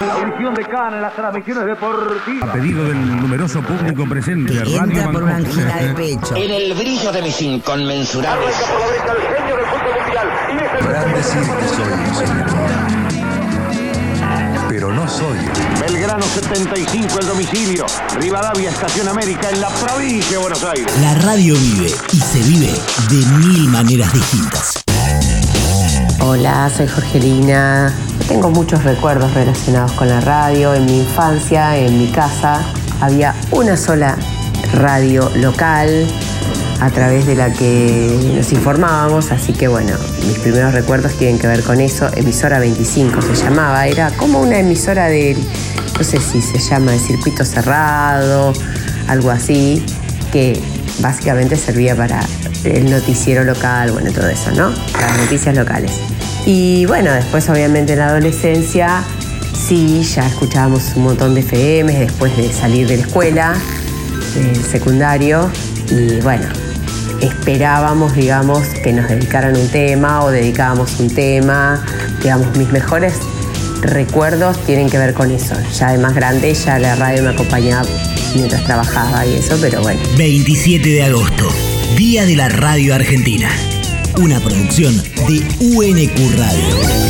La audición de Cana en las transmisiones deportivas. A pedido del numeroso público presente, Que Radio entra por una Bangkok. angina de pecho. En el brillo de mis inconmensurables por la derecha el genio del fútbol mundial. Y es el Podrán decir que soy un señor. Pero no soy. Belgrano 75 el domicilio. Rivadavia Estación América en la provincia de Buenos Aires. La radio vive y se vive de mil maneras distintas. Hola, soy Jorgelina. Tengo muchos recuerdos relacionados con la radio. En mi infancia, en mi casa, había una sola radio local a través de la que nos informábamos, así que bueno, mis primeros recuerdos tienen que ver con eso. Emisora 25 se llamaba, era como una emisora del, no sé si se llama el circuito cerrado, algo así, que básicamente servía para el noticiero local, bueno, todo eso, ¿no? Las noticias locales. Y bueno, después obviamente en la adolescencia, sí, ya escuchábamos un montón de FM después de salir de la escuela, del secundario, y bueno, esperábamos, digamos, que nos dedicaran un tema o dedicábamos un tema. Digamos, mis mejores recuerdos tienen que ver con eso. Ya de más grande, ya la radio me acompañaba mientras trabajaba y eso, pero bueno. 27 de agosto, Día de la Radio Argentina. Una producción de UNQ Radio.